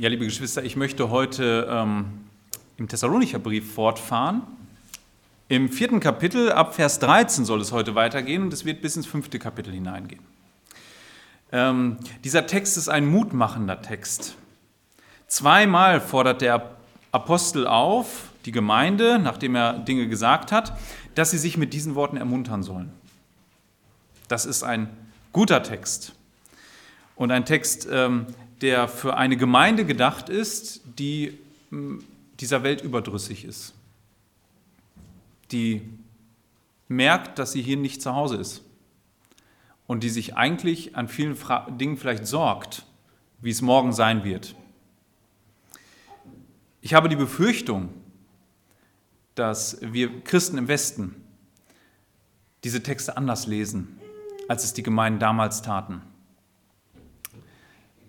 Ja, liebe Geschwister, ich möchte heute ähm, im Thessalonicher Brief fortfahren. Im vierten Kapitel, ab Vers 13 soll es heute weitergehen und es wird bis ins fünfte Kapitel hineingehen. Ähm, dieser Text ist ein mutmachender Text. Zweimal fordert der Apostel auf, die Gemeinde, nachdem er Dinge gesagt hat, dass sie sich mit diesen Worten ermuntern sollen. Das ist ein guter Text und ein Text, ähm, der für eine Gemeinde gedacht ist, die dieser Welt überdrüssig ist, die merkt, dass sie hier nicht zu Hause ist und die sich eigentlich an vielen Dingen vielleicht sorgt, wie es morgen sein wird. Ich habe die Befürchtung, dass wir Christen im Westen diese Texte anders lesen, als es die Gemeinden damals taten.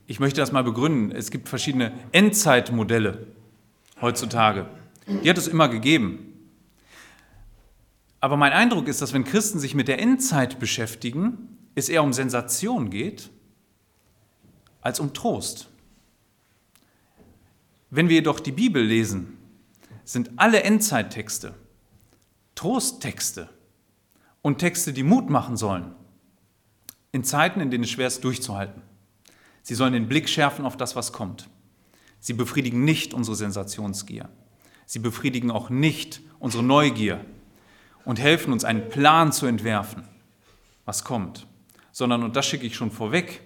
Ich möchte das mal begründen. Es gibt verschiedene Endzeitmodelle heutzutage. Die hat es immer gegeben. Aber mein Eindruck ist, dass wenn Christen sich mit der Endzeit beschäftigen, es eher um Sensation geht als um Trost. Wenn wir jedoch die Bibel lesen, sind alle Endzeittexte Trosttexte und Texte, die Mut machen sollen, in Zeiten, in denen es schwer ist, durchzuhalten. Sie sollen den Blick schärfen auf das, was kommt. Sie befriedigen nicht unsere Sensationsgier. Sie befriedigen auch nicht unsere Neugier und helfen uns, einen Plan zu entwerfen, was kommt. Sondern, und das schicke ich schon vorweg,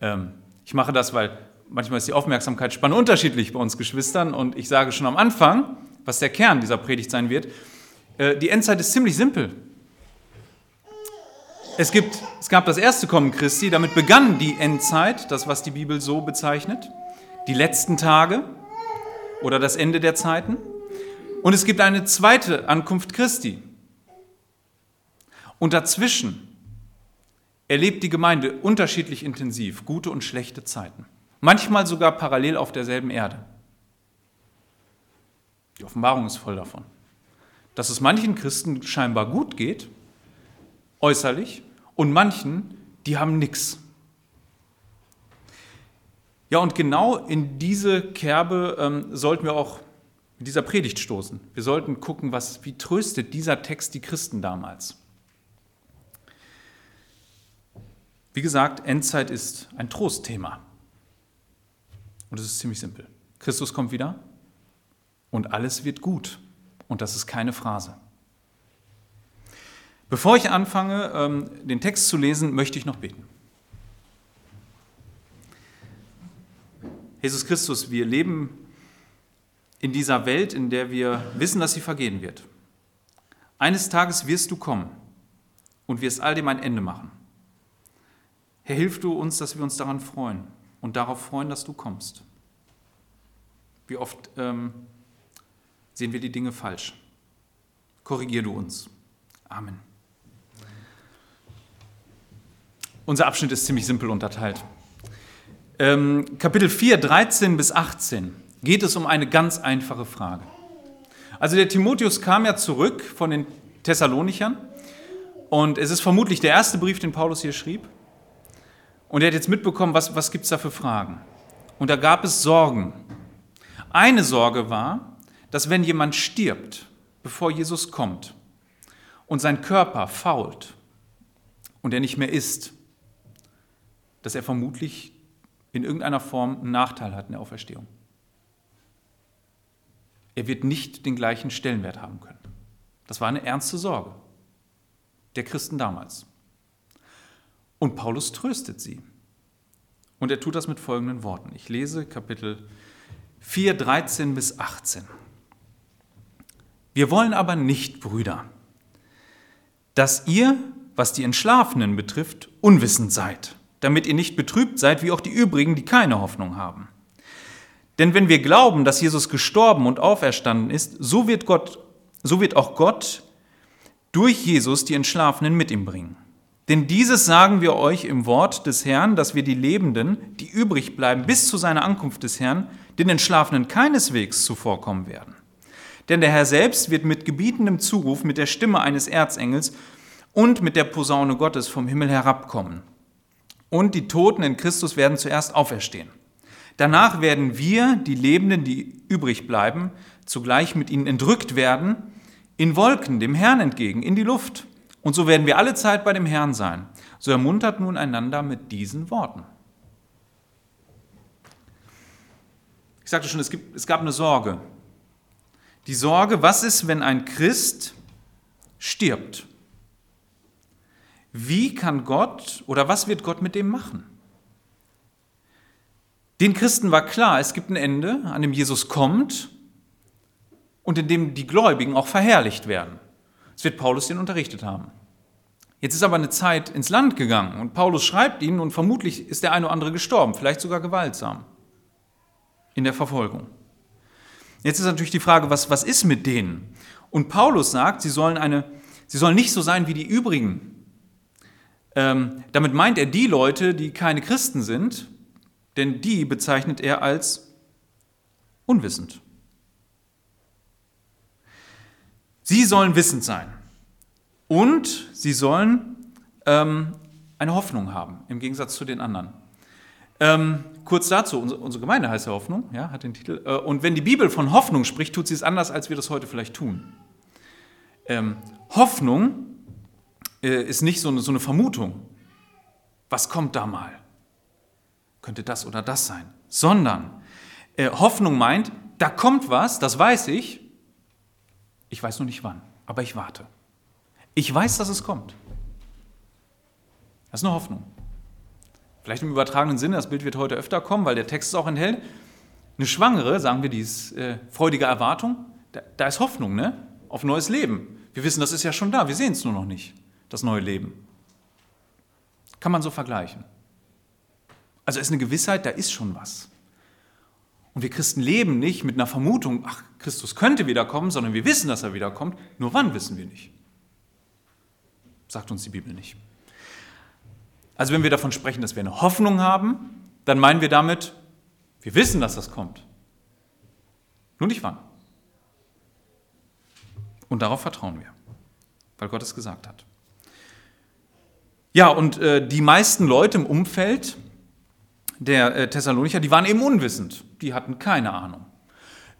ähm, ich mache das, weil manchmal ist die Aufmerksamkeitsspanne unterschiedlich bei uns Geschwistern und ich sage schon am Anfang, was der Kern dieser Predigt sein wird, äh, die Endzeit ist ziemlich simpel. Es, gibt, es gab das erste Kommen Christi, damit begann die Endzeit, das, was die Bibel so bezeichnet, die letzten Tage oder das Ende der Zeiten. Und es gibt eine zweite Ankunft Christi. Und dazwischen erlebt die Gemeinde unterschiedlich intensiv gute und schlechte Zeiten. Manchmal sogar parallel auf derselben Erde. Die Offenbarung ist voll davon. Dass es manchen Christen scheinbar gut geht äußerlich, und manchen, die haben nichts. Ja, und genau in diese Kerbe ähm, sollten wir auch mit dieser Predigt stoßen. Wir sollten gucken, was, wie tröstet dieser Text die Christen damals. Wie gesagt, Endzeit ist ein Trostthema. Und es ist ziemlich simpel. Christus kommt wieder und alles wird gut. Und das ist keine Phrase. Bevor ich anfange, ähm, den Text zu lesen, möchte ich noch beten. Jesus Christus, wir leben in dieser Welt, in der wir wissen, dass sie vergehen wird. Eines Tages wirst du kommen und wirst all dem ein Ende machen. Herr, hilf du uns, dass wir uns daran freuen und darauf freuen, dass du kommst. Wie oft ähm, sehen wir die Dinge falsch? Korrigier du uns. Amen. Unser Abschnitt ist ziemlich simpel unterteilt. Ähm, Kapitel 4, 13 bis 18 geht es um eine ganz einfache Frage. Also der Timotheus kam ja zurück von den Thessalonichern und es ist vermutlich der erste Brief, den Paulus hier schrieb. Und er hat jetzt mitbekommen, was, was gibt es da für Fragen. Und da gab es Sorgen. Eine Sorge war, dass wenn jemand stirbt, bevor Jesus kommt und sein Körper fault und er nicht mehr ist, dass er vermutlich in irgendeiner Form einen Nachteil hat in der Auferstehung. Er wird nicht den gleichen Stellenwert haben können. Das war eine ernste Sorge der Christen damals. Und Paulus tröstet sie. Und er tut das mit folgenden Worten. Ich lese Kapitel 4, 13 bis 18. Wir wollen aber nicht, Brüder, dass ihr, was die Entschlafenen betrifft, unwissend seid damit ihr nicht betrübt seid wie auch die übrigen, die keine Hoffnung haben. Denn wenn wir glauben, dass Jesus gestorben und auferstanden ist, so wird, Gott, so wird auch Gott durch Jesus die Entschlafenen mit ihm bringen. Denn dieses sagen wir euch im Wort des Herrn, dass wir die Lebenden, die übrig bleiben bis zu seiner Ankunft des Herrn, den Entschlafenen keineswegs zuvorkommen werden. Denn der Herr selbst wird mit gebietendem Zuruf, mit der Stimme eines Erzengels und mit der Posaune Gottes vom Himmel herabkommen und die Toten in Christus werden zuerst auferstehen. Danach werden wir, die Lebenden, die übrig bleiben, zugleich mit ihnen entrückt werden, in Wolken dem Herrn entgegen, in die Luft. Und so werden wir alle Zeit bei dem Herrn sein. So ermuntert nun einander mit diesen Worten. Ich sagte schon, es, gibt, es gab eine Sorge. Die Sorge, was ist, wenn ein Christ stirbt? Wie kann Gott oder was wird Gott mit dem machen? Den Christen war klar, es gibt ein Ende, an dem Jesus kommt und in dem die Gläubigen auch verherrlicht werden. Das wird Paulus den unterrichtet haben. Jetzt ist aber eine Zeit ins Land gegangen und Paulus schreibt ihnen und vermutlich ist der eine oder andere gestorben, vielleicht sogar gewaltsam in der Verfolgung. Jetzt ist natürlich die Frage, was, was ist mit denen? Und Paulus sagt, sie sollen, eine, sie sollen nicht so sein wie die übrigen. Ähm, damit meint er die Leute, die keine Christen sind, denn die bezeichnet er als unwissend. Sie sollen wissend sein und sie sollen ähm, eine Hoffnung haben, im Gegensatz zu den anderen. Ähm, kurz dazu, unsere, Gemeinde heißt ja Hoffnung, ja, hat den Titel. Äh, und wenn die Bibel von Hoffnung spricht, tut sie es anders, als wir das heute vielleicht tun. Ähm, Hoffnung ist nicht so eine, so eine Vermutung. Was kommt da mal? Könnte das oder das sein? Sondern äh, Hoffnung meint, da kommt was, das weiß ich, ich weiß nur nicht wann, aber ich warte. Ich weiß, dass es kommt. Das ist eine Hoffnung. Vielleicht im übertragenen Sinne, das Bild wird heute öfter kommen, weil der Text es auch enthält. Eine Schwangere, sagen wir, die ist äh, freudige Erwartung, da, da ist Hoffnung, ne? Auf neues Leben. Wir wissen, das ist ja schon da, wir sehen es nur noch nicht, das neue Leben. Kann man so vergleichen. Also ist eine Gewissheit, da ist schon was. Und wir Christen leben nicht mit einer Vermutung, ach, Christus könnte wiederkommen, sondern wir wissen, dass er wiederkommt. Nur wann wissen wir nicht. Sagt uns die Bibel nicht. Also wenn wir davon sprechen, dass wir eine Hoffnung haben, dann meinen wir damit, wir wissen, dass das kommt. Nur nicht wann. Und darauf vertrauen wir, weil Gott es gesagt hat. Ja, und äh, die meisten Leute im Umfeld der äh, Thessalonicher, die waren eben unwissend. Die hatten keine Ahnung.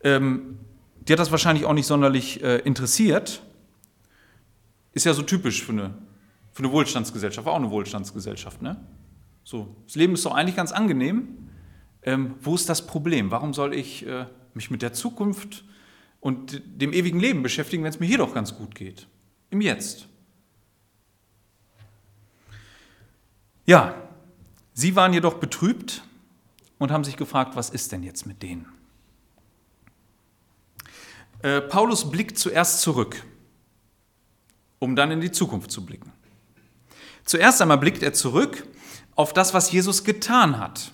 Ähm, die hat das wahrscheinlich auch nicht sonderlich äh, interessiert. Ist ja so typisch für eine, für eine Wohlstandsgesellschaft, war auch eine Wohlstandsgesellschaft. Ne? So, das Leben ist doch eigentlich ganz angenehm. Ähm, wo ist das Problem? Warum soll ich äh, mich mit der Zukunft und dem ewigen Leben beschäftigen, wenn es mir hier doch ganz gut geht? Im Jetzt. Ja, Sie waren jedoch betrübt und haben sich gefragt, was ist denn jetzt mit denen? Äh, Paulus blickt zuerst zurück, um dann in die Zukunft zu blicken. Zuerst einmal blickt er zurück auf das, was Jesus getan hat.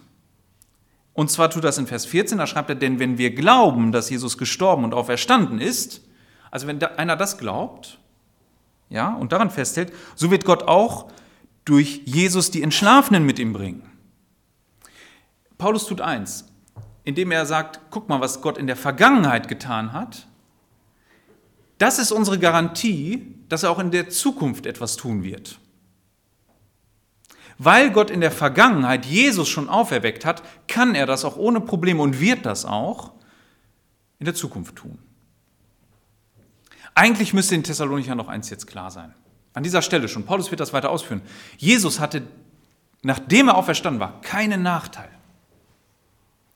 Und zwar tut das in Vers 14, da schreibt er, denn wenn wir glauben, dass Jesus gestorben und auferstanden ist, also wenn einer das glaubt, ja, und daran festhält, so wird Gott auch durch Jesus die Entschlafenen mit ihm bringen. Paulus tut eins, indem er sagt, guck mal, was Gott in der Vergangenheit getan hat. Das ist unsere Garantie, dass er auch in der Zukunft etwas tun wird. Weil Gott in der Vergangenheit Jesus schon auferweckt hat, kann er das auch ohne Probleme und wird das auch in der Zukunft tun. Eigentlich müsste den Thessalonichern noch eins jetzt klar sein. An dieser Stelle schon, Paulus wird das weiter ausführen. Jesus hatte, nachdem er auferstanden war, keinen Nachteil.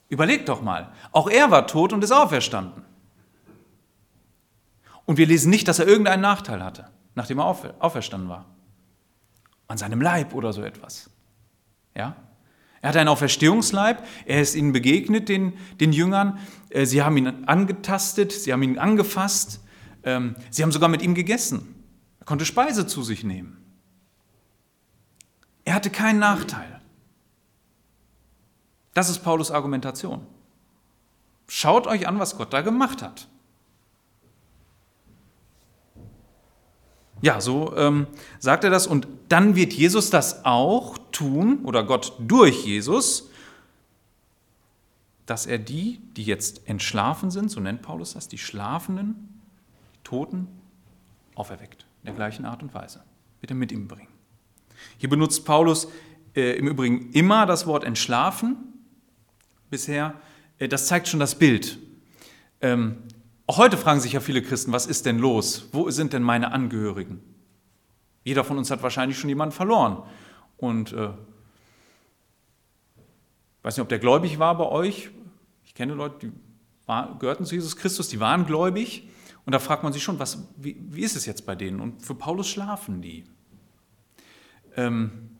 Überlegt doch mal, auch er war tot und ist auferstanden. Und wir lesen nicht, dass er irgendeinen Nachteil hatte, nachdem er auferstanden war. An seinem Leib oder so etwas. Ja? Er hatte einen Auferstehungsleib, er ist ihnen begegnet, den, den Jüngern. Äh, sie haben ihn angetastet, sie haben ihn angefasst, ähm, sie haben sogar mit ihm gegessen. Er konnte Speise zu sich nehmen. Er hatte keinen Nachteil. Das ist Paulus Argumentation. Schaut euch an, was Gott da gemacht hat. Ja, so ähm, sagt er das. Und dann wird Jesus das auch tun, oder Gott durch Jesus, dass er die, die jetzt entschlafen sind, so nennt Paulus das, die Schlafenden, die Toten, auferweckt in der gleichen Art und Weise. Er mit ihm bringen. Hier benutzt Paulus äh, im Übrigen immer das Wort entschlafen, bisher, äh, das zeigt schon das Bild. Ähm, auch heute fragen sich ja viele Christen, was ist denn los? Wo sind denn meine Angehörigen? Jeder von uns hat wahrscheinlich schon jemanden verloren. Und äh, ich weiß nicht, ob der gläubig war bei euch. Ich kenne Leute, die war, gehörten zu Jesus Christus, die waren gläubig. Und da fragt man sich schon, was, wie, wie ist es jetzt bei denen? Und für Paulus schlafen die. Ähm,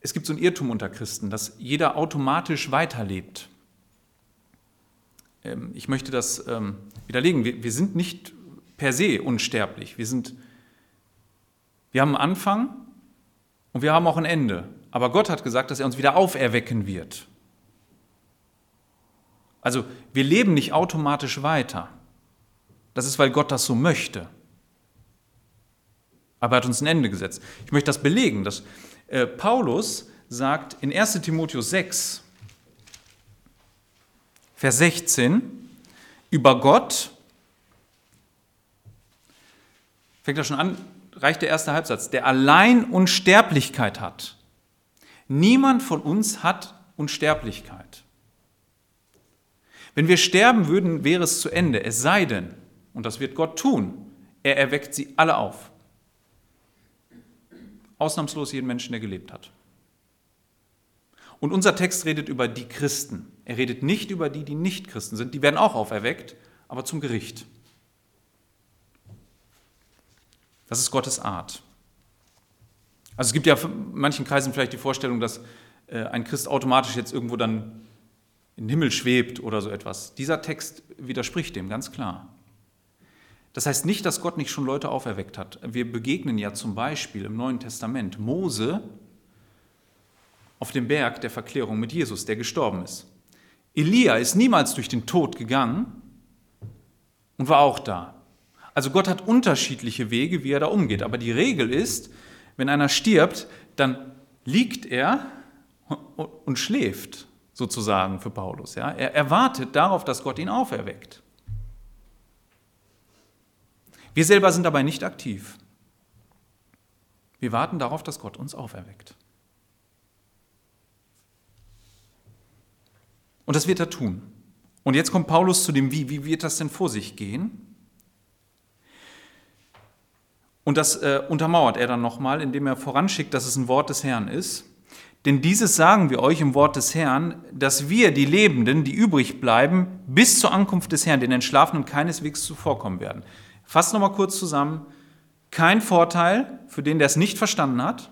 es gibt so ein Irrtum unter Christen, dass jeder automatisch weiterlebt. Ähm, ich möchte das ähm, widerlegen. Wir, wir sind nicht per se unsterblich. Wir, sind, wir haben einen Anfang und wir haben auch ein Ende. Aber Gott hat gesagt, dass er uns wieder auferwecken wird. Also wir leben nicht automatisch weiter. Das ist, weil Gott das so möchte. Aber er hat uns ein Ende gesetzt. Ich möchte das belegen. Dass, äh, Paulus sagt in 1 Timotheus 6, Vers 16, über Gott, fängt er schon an, reicht der erste Halbsatz, der allein Unsterblichkeit hat. Niemand von uns hat Unsterblichkeit. Wenn wir sterben würden, wäre es zu Ende, es sei denn, und das wird Gott tun, er erweckt sie alle auf. Ausnahmslos jeden Menschen, der gelebt hat. Und unser Text redet über die Christen. Er redet nicht über die, die nicht Christen sind. Die werden auch auferweckt, aber zum Gericht. Das ist Gottes Art. Also es gibt ja in manchen Kreisen vielleicht die Vorstellung, dass äh, ein Christ automatisch jetzt irgendwo dann in den Himmel schwebt oder so etwas. Dieser Text widerspricht dem ganz klar. Das heißt nicht, dass Gott nicht schon Leute auferweckt hat. Wir begegnen ja zum Beispiel im Neuen Testament Mose auf dem Berg der Verklärung mit Jesus, der gestorben ist. Elia ist niemals durch den Tod gegangen und war auch da. Also Gott hat unterschiedliche Wege, wie er da umgeht. Aber die Regel ist, wenn einer stirbt, dann liegt er und schläft, sozusagen für Paulus. Ja? Er erwartet darauf, dass Gott ihn auferweckt. Wir selber sind dabei nicht aktiv. Wir warten darauf, dass Gott uns auferweckt. Und das wird er tun. Und jetzt kommt Paulus zu dem Wie. Wie wird das denn vor sich gehen? Und das äh, untermauert er dann nochmal, indem er voranschickt, dass es ein Wort des Herrn ist. Denn dieses sagen wir euch im Wort des Herrn, dass wir, die Lebenden, die übrig bleiben, bis zur Ankunft des Herrn, den Entschlafenen keineswegs zuvorkommen werden. Fass nochmal kurz zusammen. Kein Vorteil für den, der es nicht verstanden hat.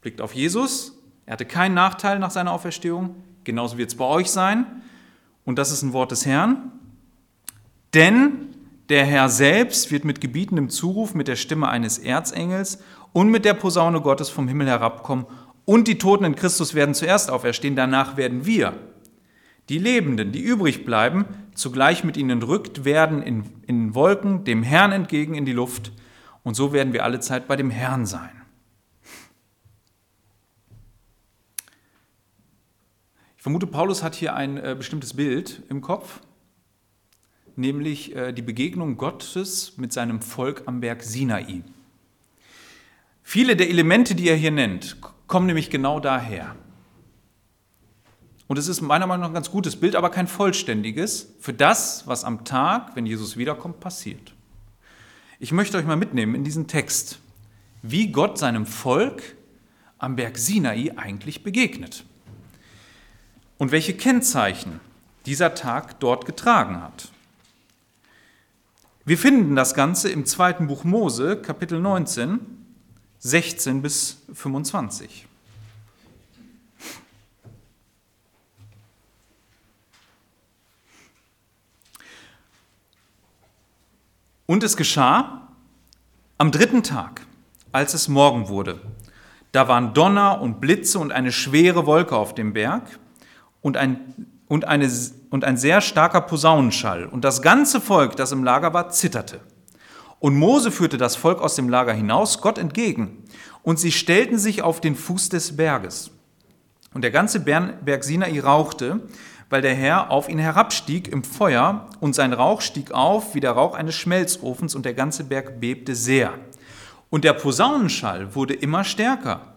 Blickt auf Jesus. Er hatte keinen Nachteil nach seiner Auferstehung. Genauso wird es bei euch sein. Und das ist ein Wort des Herrn. Denn der Herr selbst wird mit gebietendem Zuruf, mit der Stimme eines Erzengels und mit der Posaune Gottes vom Himmel herabkommen. Und die Toten in Christus werden zuerst auferstehen. Danach werden wir, die Lebenden, die übrig bleiben, zugleich mit ihnen entrückt werden in, in Wolken dem Herrn entgegen in die Luft. Und so werden wir alle Zeit bei dem Herrn sein. Ich vermute, Paulus hat hier ein äh, bestimmtes Bild im Kopf, nämlich äh, die Begegnung Gottes mit seinem Volk am Berg Sinai. Viele der Elemente, die er hier nennt, kommen nämlich genau daher. Und es ist meiner Meinung nach ein ganz gutes Bild, aber kein vollständiges für das, was am Tag, wenn Jesus wiederkommt, passiert. Ich möchte euch mal mitnehmen in diesen Text, wie Gott seinem Volk am Berg Sinai eigentlich begegnet und welche Kennzeichen dieser Tag dort getragen hat. Wir finden das Ganze im zweiten Buch Mose, Kapitel 19, 16 bis 25. Und es geschah am dritten Tag, als es Morgen wurde. Da waren Donner und Blitze und eine schwere Wolke auf dem Berg und ein, und, eine, und ein sehr starker Posaunenschall. Und das ganze Volk, das im Lager war, zitterte. Und Mose führte das Volk aus dem Lager hinaus, Gott entgegen. Und sie stellten sich auf den Fuß des Berges. Und der ganze Berg Sinai rauchte, weil der Herr auf ihn herabstieg im Feuer und sein Rauch stieg auf wie der Rauch eines Schmelzofens und der ganze Berg bebte sehr. Und der Posaunenschall wurde immer stärker.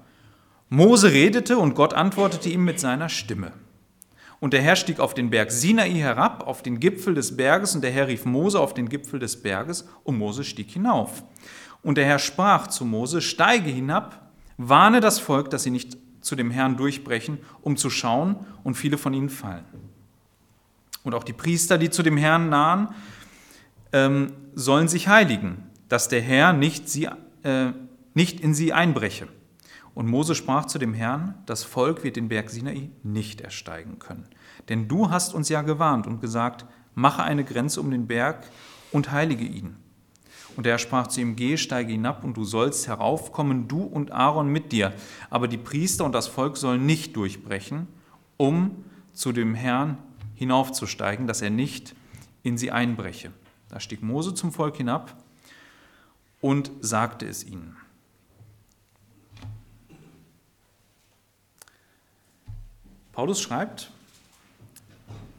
Mose redete und Gott antwortete ihm mit seiner Stimme. Und der Herr stieg auf den Berg Sinai herab, auf den Gipfel des Berges, und der Herr rief Mose auf den Gipfel des Berges, und Mose stieg hinauf. Und der Herr sprach zu Mose, steige hinab, warne das Volk, dass sie nicht zu dem Herrn durchbrechen, um zu schauen, und viele von ihnen fallen. Und auch die Priester, die zu dem Herrn nahen, ähm, sollen sich heiligen, dass der Herr nicht, sie, äh, nicht in sie einbreche. Und Mose sprach zu dem Herrn, das Volk wird den Berg Sinai nicht ersteigen können. Denn du hast uns ja gewarnt und gesagt, mache eine Grenze um den Berg und heilige ihn. Und er sprach zu ihm, geh, steige hinab und du sollst heraufkommen, du und Aaron mit dir. Aber die Priester und das Volk sollen nicht durchbrechen, um zu dem Herrn hinaufzusteigen, dass er nicht in sie einbreche. Da stieg Mose zum Volk hinab und sagte es ihnen. Paulus schreibt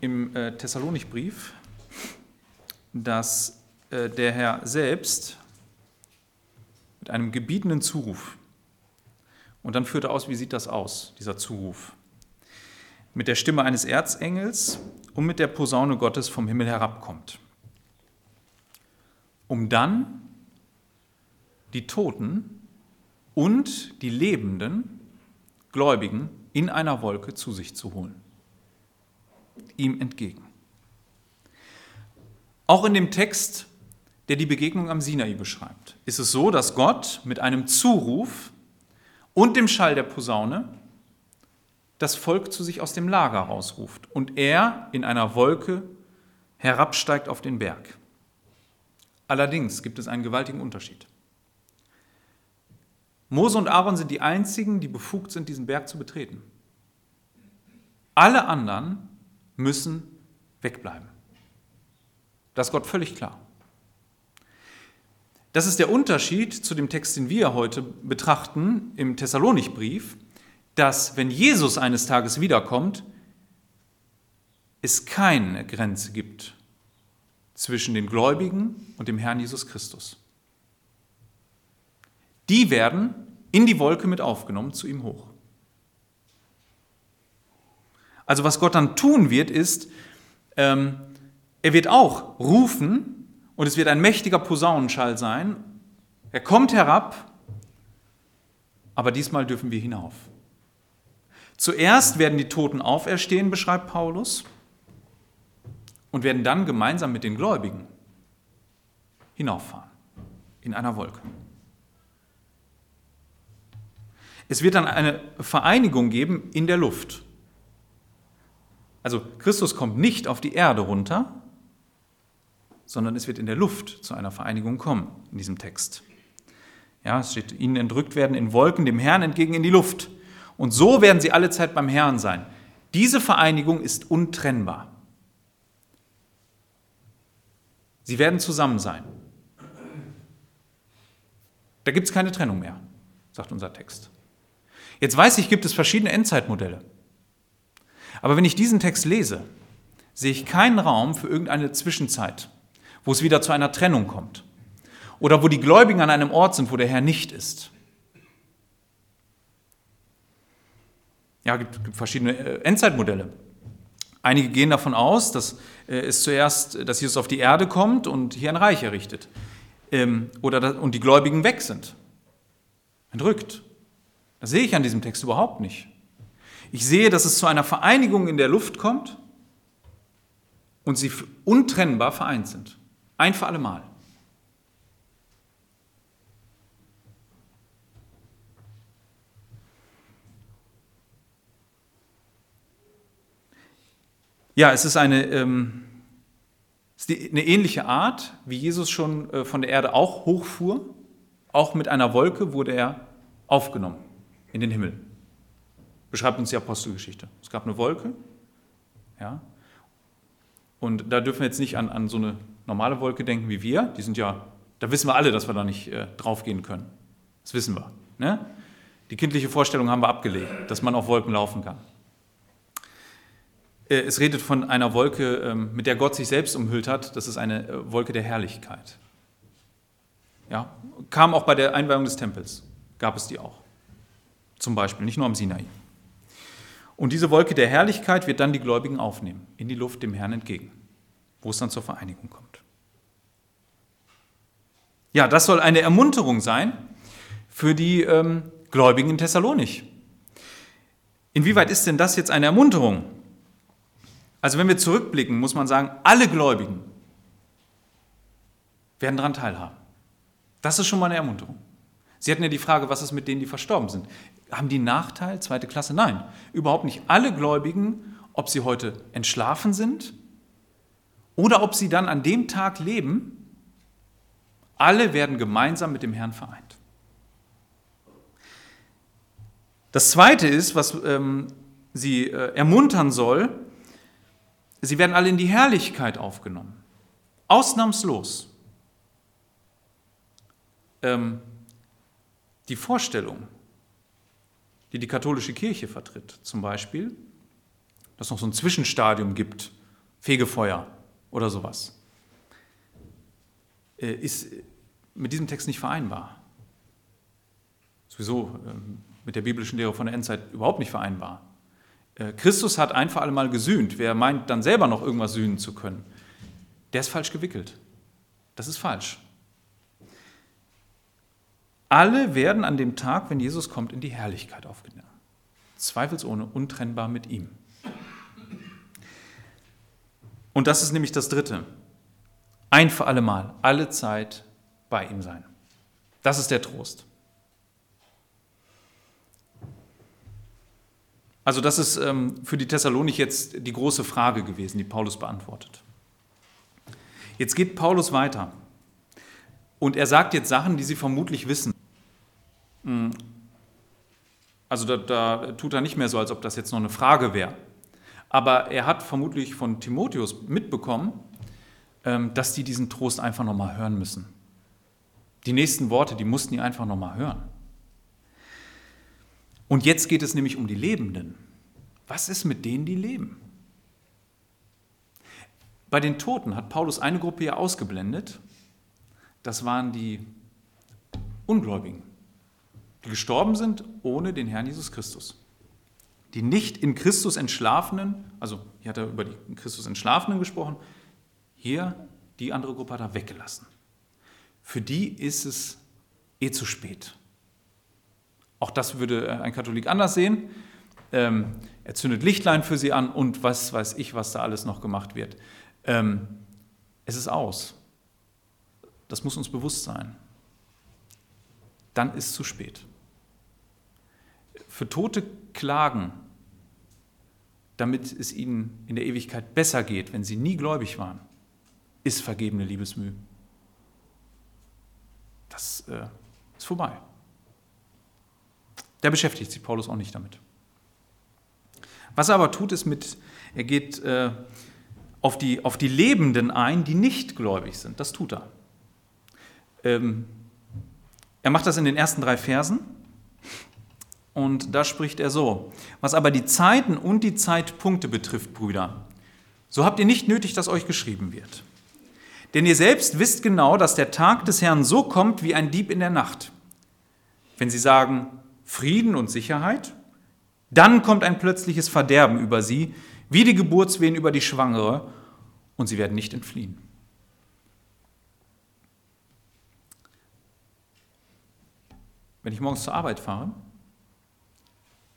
im äh, Thessalonichbrief, dass äh, der Herr selbst mit einem gebietenden Zuruf, und dann führt er aus, wie sieht das aus, dieser Zuruf, mit der Stimme eines Erzengels und mit der Posaune Gottes vom Himmel herabkommt, um dann die Toten und die Lebenden Gläubigen in einer Wolke zu sich zu holen. Ihm entgegen. Auch in dem Text, der die Begegnung am Sinai beschreibt, ist es so, dass Gott mit einem Zuruf und dem Schall der Posaune das Volk zu sich aus dem Lager rausruft und er in einer Wolke herabsteigt auf den Berg. Allerdings gibt es einen gewaltigen Unterschied. Mose und Aaron sind die einzigen, die befugt sind, diesen Berg zu betreten. Alle anderen müssen wegbleiben. Das ist Gott völlig klar. Das ist der Unterschied zu dem Text, den wir heute betrachten im Thessalonichbrief, dass wenn Jesus eines Tages wiederkommt, es keine Grenze gibt zwischen den Gläubigen und dem Herrn Jesus Christus. Die werden in die Wolke mit aufgenommen zu ihm hoch. Also was Gott dann tun wird, ist, ähm, er wird auch rufen und es wird ein mächtiger Posaunenschall sein. Er kommt herab, aber diesmal dürfen wir hinauf. Zuerst werden die Toten auferstehen, beschreibt Paulus, und werden dann gemeinsam mit den Gläubigen hinauffahren in einer Wolke. Es wird dann eine Vereinigung geben in der Luft. Also Christus kommt nicht auf die Erde runter, sondern es wird in der Luft zu einer Vereinigung kommen in diesem Text. Ja, es steht, ihnen entrückt werden in Wolken, dem Herrn entgegen in die Luft. Und so werden sie alle Zeit beim Herrn sein. Diese Vereinigung ist untrennbar. Sie werden zusammen sein. Da gibt es keine Trennung mehr, sagt unser Text. Jetzt weiß ich, gibt es verschiedene Endzeitmodelle. Aber wenn ich diesen Text lese, sehe ich keinen Raum für irgendeine Zwischenzeit, wo es wieder zu einer Trennung kommt. Oder wo die Gläubigen an einem Ort sind, wo der Herr nicht ist. Ja, es gibt, gibt verschiedene äh, Endzeitmodelle. Einige gehen davon aus, dass äh, es zuerst, dass Jesus auf die Erde kommt und hier ein Reich errichtet. Ähm, oder, und die Gläubigen weg sind. Entrückt. Das sehe ich an diesem Text überhaupt nicht. Ich sehe, dass es zu einer Vereinigung in der Luft kommt und sie untrennbar vereint sind. Ein für alle Mal. Ja, es ist eine, ähm, ist eine ähnliche Art, wie Jesus schon äh, von der Erde auch hochfuhr. Auch mit einer Wolke wurde er aufgenommen in den Himmel. Beschreibt uns die Apostelgeschichte. Es gab eine Wolke, ja, und da dürfen wir jetzt nicht an, an so eine normale Wolke denken wie wir. Die sind ja, da wissen wir alle, dass wir da nicht äh, draufgehen können. Das wissen wir. Ne? Die kindliche Vorstellung haben wir abgelegt, dass man auf Wolken laufen kann. Äh, es redet von einer Wolke, ähm, mit der Gott sich selbst umhüllt hat. Das ist eine äh, Wolke der Herrlichkeit. Ja, kam auch bei der Einweihung des Tempels, gab es die auch. Zum Beispiel, nicht nur am Sinai. Und diese Wolke der Herrlichkeit wird dann die Gläubigen aufnehmen, in die Luft dem Herrn entgegen, wo es dann zur Vereinigung kommt. Ja, das soll eine Ermunterung sein für die ähm, Gläubigen in Thessalonich. Inwieweit ist denn das jetzt eine Ermunterung? Also wenn wir zurückblicken, muss man sagen, alle Gläubigen werden daran teilhaben. Das ist schon mal eine Ermunterung. Sie hatten ja die Frage, was ist mit denen, die verstorben sind? Haben die Nachteil, zweite Klasse? Nein, überhaupt nicht. Alle Gläubigen, ob sie heute entschlafen sind oder ob sie dann an dem Tag leben, alle werden gemeinsam mit dem Herrn vereint. Das Zweite ist, was ähm, sie äh, ermuntern soll, sie werden alle in die Herrlichkeit aufgenommen. Ausnahmslos. Ähm, die Vorstellung, die die katholische Kirche vertritt, zum Beispiel, dass es noch so ein Zwischenstadium gibt, Fegefeuer oder sowas, äh, ist mit diesem Text nicht vereinbar. Sowieso ähm, mit der biblischen Lehre von der Endzeit überhaupt nicht vereinbar. Äh, Christus hat ein für alle Mal gesühnt. Wer meint, dann selber noch irgendwas sühnen zu können, der ist falsch gewickelt. Das ist falsch. Alle werden an dem Tag, wenn Jesus kommt, in die Herrlichkeit aufgenommen. Zweifelsohne untrennbar mit ihm. Und das ist nämlich das Dritte. Ein für alle Mal, alle Zeit bei ihm sein. Das ist der Trost. Also das ist ähm, für die Thessalonik jetzt die große Frage gewesen, die Paulus beantwortet. Jetzt geht Paulus weiter und er sagt jetzt Sachen, die sie vermutlich wissen. Hm. Also da, da tut er nicht mehr so, als ob das jetzt noch eine Frage wäre. Aber er hat vermutlich von Timotheus mitbekommen, ähm, dass die diesen Trost einfach nochmal hören müssen. Die nächsten Worte, die mussten die einfach nochmal hören. Und jetzt geht es nämlich um die Lebenden. Was ist mit denen, die leben? Bei den Toten hat Paulus eine Gruppe hier ausgeblendet. Das waren die Ungläubigen, die gestorben sind ohne den Herrn Jesus Christus. Die nicht in Christus entschlafenen, also hier hat er über die in Christus entschlafenen gesprochen, hier die andere Gruppe hat er weggelassen. Für die ist es eh zu spät. Auch das würde äh, ein Katholik anders sehen. Ähm, er zündet Lichtlein für sie an und was weiß ich, was da alles noch gemacht wird. Ähm, es ist aus. Das muss uns bewusst sein. Dann ist es zu spät. Für Tote klagen, damit es ihnen in der Ewigkeit besser geht, wenn sie nie gläubig waren, ist vergebene Liebesmüh. Das äh, ist vorbei. Da beschäftigt sich Paulus auch nicht damit. Was er aber tut, ist mit, er geht äh, auf, die, auf die Lebenden ein, die nicht gläubig sind. Das tut er. Ähm, er macht das in den ersten drei Versen. Und da spricht er so, was aber die Zeiten und die Zeitpunkte betrifft, Brüder, so habt ihr nicht nötig, dass euch geschrieben wird. Denn ihr selbst wisst genau, dass der Tag des Herrn so kommt wie ein Dieb in der Nacht. Wenn sie sagen, Frieden und Sicherheit. Dann kommt ein plötzliches Verderben über sie, wie die Geburtswehen über die Schwangere, und sie werden nicht entfliehen. Wenn ich morgens zur Arbeit fahre,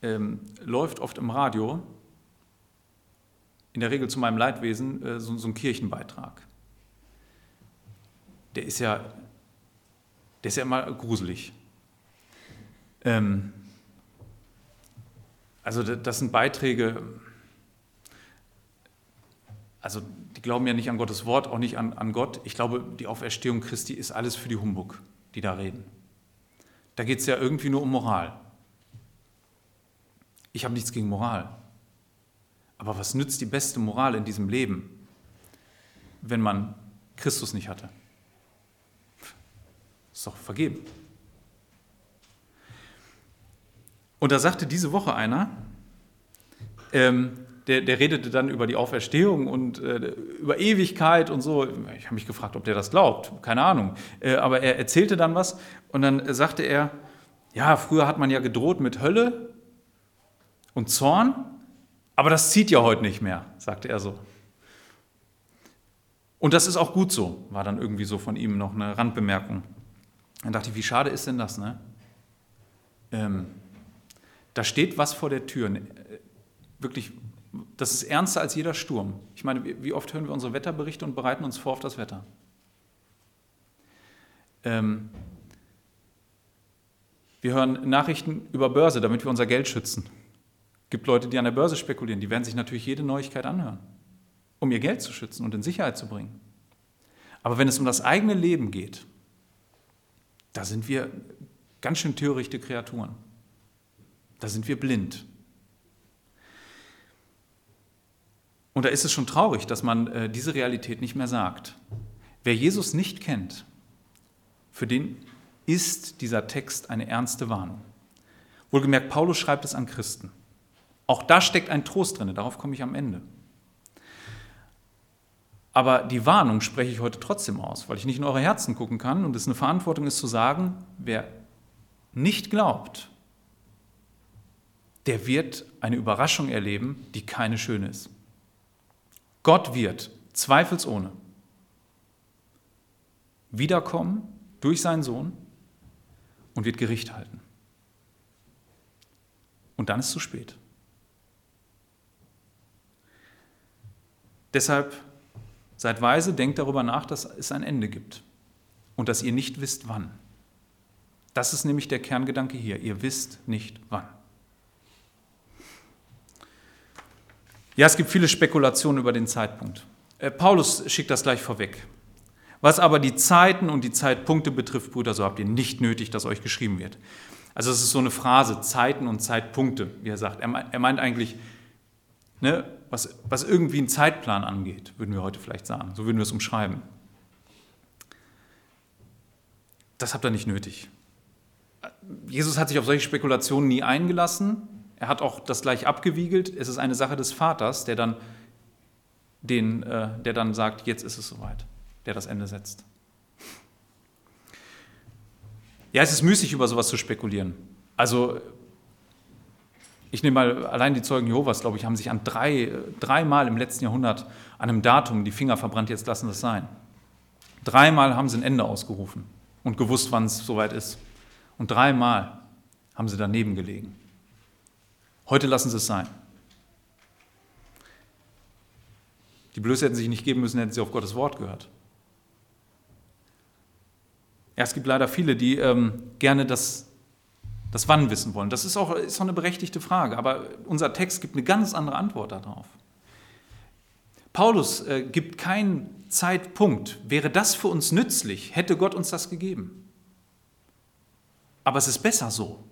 ähm, läuft oft im Radio, in der Regel zu meinem Leidwesen, äh, so, so, ein Kirchenbeitrag. Der ist ja, der ist ja immer gruselig. Ähm, also das sind Beiträge, also die glauben ja nicht an Gottes Wort, auch nicht an, an Gott. Ich glaube, die Auferstehung Christi ist alles für die Humbug, die da reden. Da geht es ja irgendwie nur um Moral. Ich habe nichts gegen Moral. Aber was nützt die beste Moral in diesem Leben, wenn man Christus nicht hatte? Ist doch vergeben. Und da sagte diese Woche einer, ähm, der, der, redete dann über die Auferstehung und äh, über Ewigkeit und so. Ich habe mich gefragt, ob der das glaubt, keine Ahnung. Äh, aber er erzählte dann was und dann sagte er, ja, früher hat man ja gedroht mit Hölle und Zorn, aber das zieht ja heute nicht mehr, sagte er so. Und das ist auch gut so, war dann irgendwie so von ihm noch eine Randbemerkung. Dann dachte ich, wie schade ist denn das, ne? Ähm, da steht was vor der Tür. Wirklich, das ist ernster als jeder Sturm. Ich meine, wie oft hören wir unsere Wetterberichte und bereiten uns vor auf das Wetter? Ähm, wir hören Nachrichten über Börse, damit wir unser Geld schützen. Gibt Leute, die an der Börse spekulieren, die werden sich natürlich jede Neuigkeit anhören, um ihr Geld zu schützen und in Sicherheit zu bringen. Aber wenn es um das eigene Leben geht, da sind wir ganz schön törichte Kreaturen. Da sind wir blind. Und da ist es schon traurig, dass man äh, diese Realität nicht mehr sagt. Wer Jesus nicht kennt, für den ist dieser Text eine ernste Warnung. Wohlgemerkt, Paulus schreibt es an Christen. Auch da steckt ein Trost drin, darauf komme ich am Ende. Aber die Warnung spreche ich heute trotzdem aus, weil ich nicht in eure Herzen gucken kann und es eine Verantwortung ist zu sagen, wer nicht glaubt, der wird eine Überraschung erleben, die keine schöne ist. Gott wird zweifelsohne wiederkommen durch seinen Sohn und wird Gericht halten. Und dann ist es zu spät. Deshalb seid weise, denkt darüber nach, dass es ein Ende gibt und dass ihr nicht wisst, wann. Das ist nämlich der Kerngedanke hier. Ihr wisst nicht, wann. Ja, es gibt viele Spekulationen über den Zeitpunkt. Äh, Paulus schickt das gleich vorweg. Was aber die Zeiten und die Zeitpunkte betrifft, Brüder, so habt ihr nicht nötig, dass euch geschrieben wird. Also es ist so eine Phrase, Zeiten und Zeitpunkte, wie er sagt. Er meint eigentlich, ne, was, was irgendwie einen Zeitplan angeht, würden wir heute vielleicht sagen. So würden wir es umschreiben. Das habt ihr nicht nötig. Jesus hat sich auf solche Spekulationen nie eingelassen. Er hat auch das gleich abgewiegelt. Es ist eine Sache des Vaters, der dann, den, äh, der dann sagt, jetzt ist es soweit der das Ende setzt. Ja, es ist müßig, über sowas zu spekulieren. Also, ich nehme mal allein die Zeugen Jehovas, glaube ich, haben sich an drei, dreimal im letzten Jahrhundert an einem Datum die Finger verbrannt, jetzt lassen es sein. Dreimal haben sie ein Ende ausgerufen und gewusst, wann es soweit ist. Und dreimal haben sie daneben gelegen. Heute lassen sie es sein. Die Blöße hätten sich nicht geben müssen, hätten sie auf Gottes Wort gehört. Ja, es gibt leider viele, die ähm, gerne das, das Wann wissen wollen. Das ist auch, ist auch eine berechtigte Frage, aber unser Text gibt eine ganz andere Antwort darauf. Paulus äh, gibt keinen Zeitpunkt. Wäre das für uns nützlich, hätte Gott uns das gegeben. Aber es ist besser so.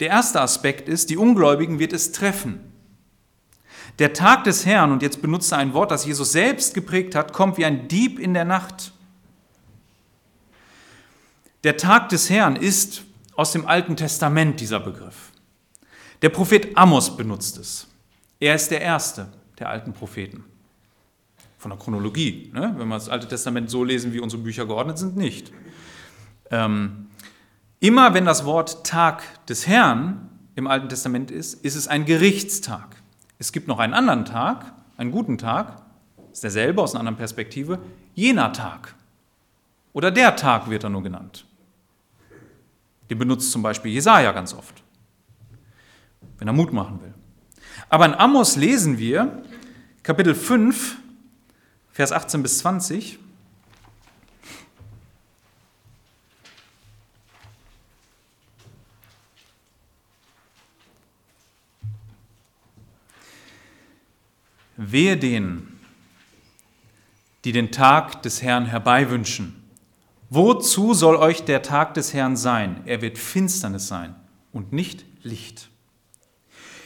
Der erste Aspekt ist, die Ungläubigen wird es treffen. Der Tag des Herrn, und jetzt benutze ein Wort, das Jesus selbst geprägt hat, kommt wie ein Dieb in der Nacht. Der Tag des Herrn ist aus dem Alten Testament dieser Begriff. Der Prophet Amos benutzt es. Er ist der erste der alten Propheten. Von der Chronologie, ne? wenn wir das Alte Testament so lesen, wie unsere Bücher geordnet sind, nicht. Ähm, immer wenn das Wort Tag des Herrn im Alten Testament ist, ist es ein Gerichtstag. Es gibt noch einen anderen Tag, einen guten Tag, ist derselbe aus einer anderen Perspektive, jener Tag. Oder der Tag wird er nur genannt. Den benutzt zum Beispiel Jesaja ganz oft, wenn er Mut machen will. Aber in Amos lesen wir, Kapitel 5, Vers 18 bis 20, Wehe denen, die den Tag des Herrn herbeiwünschen Wozu soll euch der Tag des Herrn sein? Er wird Finsternis sein und nicht Licht.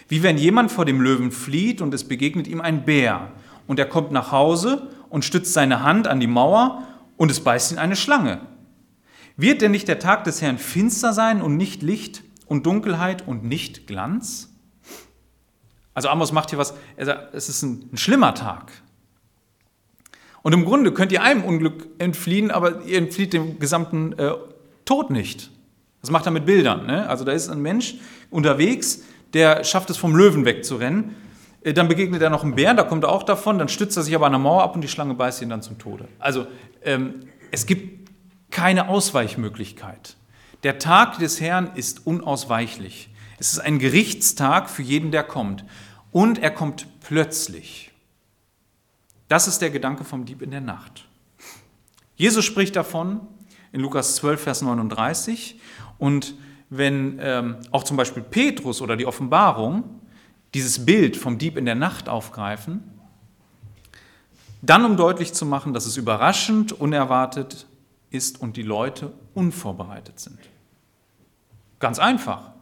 Wie wenn jemand vor dem Löwen flieht und es begegnet ihm ein Bär und er kommt nach Hause und stützt seine Hand an die Mauer und es beißt ihn eine Schlange. Wird denn nicht der Tag des Herrn finster sein und nicht Licht und Dunkelheit und nicht Glanz? Also Amos macht hier was, er sagt, es ist ein, ein schlimmer Tag. Und im Grunde könnt ihr einem Unglück entfliehen, aber ihr entflieht dem gesamten äh, Tod nicht. Das macht er mit Bildern. Ne? Also da ist ein Mensch unterwegs, der schafft es vom Löwen wegzurennen. Äh, dann begegnet er noch einem Bären, da kommt er auch davon, dann stützt er sich aber an der Mauer ab und die Schlange beißt ihn dann zum Tode. Also ähm, es gibt keine Ausweichmöglichkeit. Der Tag des Herrn ist unausweichlich. Es ist ein Gerichtstag für jeden, der kommt. Und er kommt plötzlich. Das ist der Gedanke vom Dieb in der Nacht. Jesus spricht davon in Lukas 12, Vers 39. Und wenn ähm, auch zum Beispiel Petrus oder die Offenbarung dieses Bild vom Dieb in der Nacht aufgreifen, dann um deutlich zu machen, dass es überraschend, unerwartet ist und die Leute unvorbereitet sind. Ganz einfach.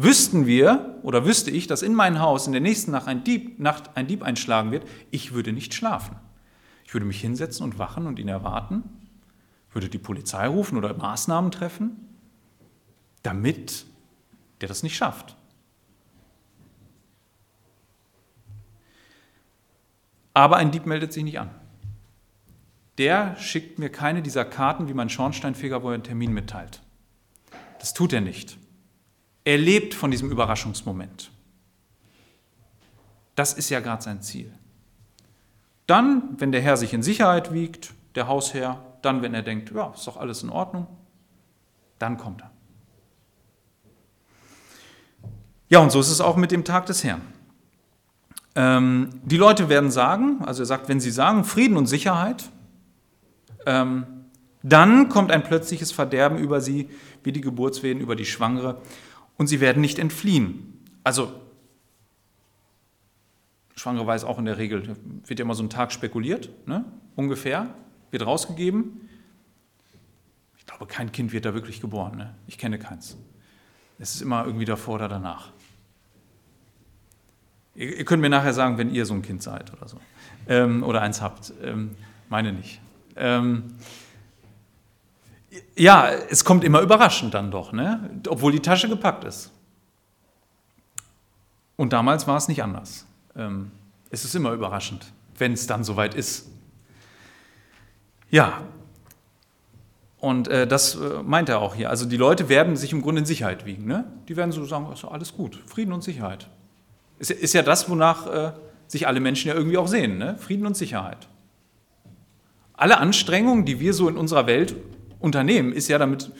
Wüssten wir oder wüsste ich, dass in mein Haus in der nächsten Nacht ein Dieb, Nacht ein Dieb einschlagen wird, ich würde nicht schlafen. Ich würde mich hinsetzen und wachen und ihn erwarten, würde die Polizei rufen oder Maßnahmen treffen, damit der das nicht schafft. Aber ein Dieb meldet sich nicht an. Der schickt mir keine dieser Karten wie mein Schornsteinfeger, wo er einen Termin mitteilt. Das tut er nicht. Er lebt von diesem Überraschungsmoment. Das ist ja gerade sein Ziel. Dann, wenn der Herr sich in Sicherheit wiegt, der Hausherr, dann, wenn er denkt, ja, ist doch alles in Ordnung, dann kommt er. Ja, und so ist es auch mit dem Tag des Herrn. Ähm, die Leute werden sagen, also er sagt, wenn sie sagen Frieden und Sicherheit, ähm, dann kommt ein plötzliches Verderben über sie, wie die Geburtswehen über die Schwangere und sie werden nicht entfliehen. Also, Schwangere weiß auch in der Regel, wird ja immer so ein Tag spekuliert, ne? ungefähr, wird rausgegeben. Ich glaube, kein Kind wird da wirklich geboren. Ne? Ich kenne keins. Es ist immer irgendwie davor oder danach. Ihr, könnt mir nachher sagen, wenn ihr so ein Kind seid oder so. Ähm, oder eins habt. Ähm, meine nicht. Ähm, ja, es kommt immer überraschend dann doch, ne? obwohl die Tasche gepackt ist. Und damals war es nicht anders. Ähm, es ist immer überraschend, wenn es dann soweit ist. Ja, und äh, das äh, meint er auch hier. Also die Leute werden sich im Grunde in Sicherheit wiegen. Ne? Die werden so sagen, also alles gut, Frieden und Sicherheit. Ist, ist ja das, wonach äh, sich alle Menschen ja irgendwie auch sehen, ne? Frieden und Sicherheit. Alle Anstrengungen, die wir so in unserer Welt unternehmen, ist ja, damit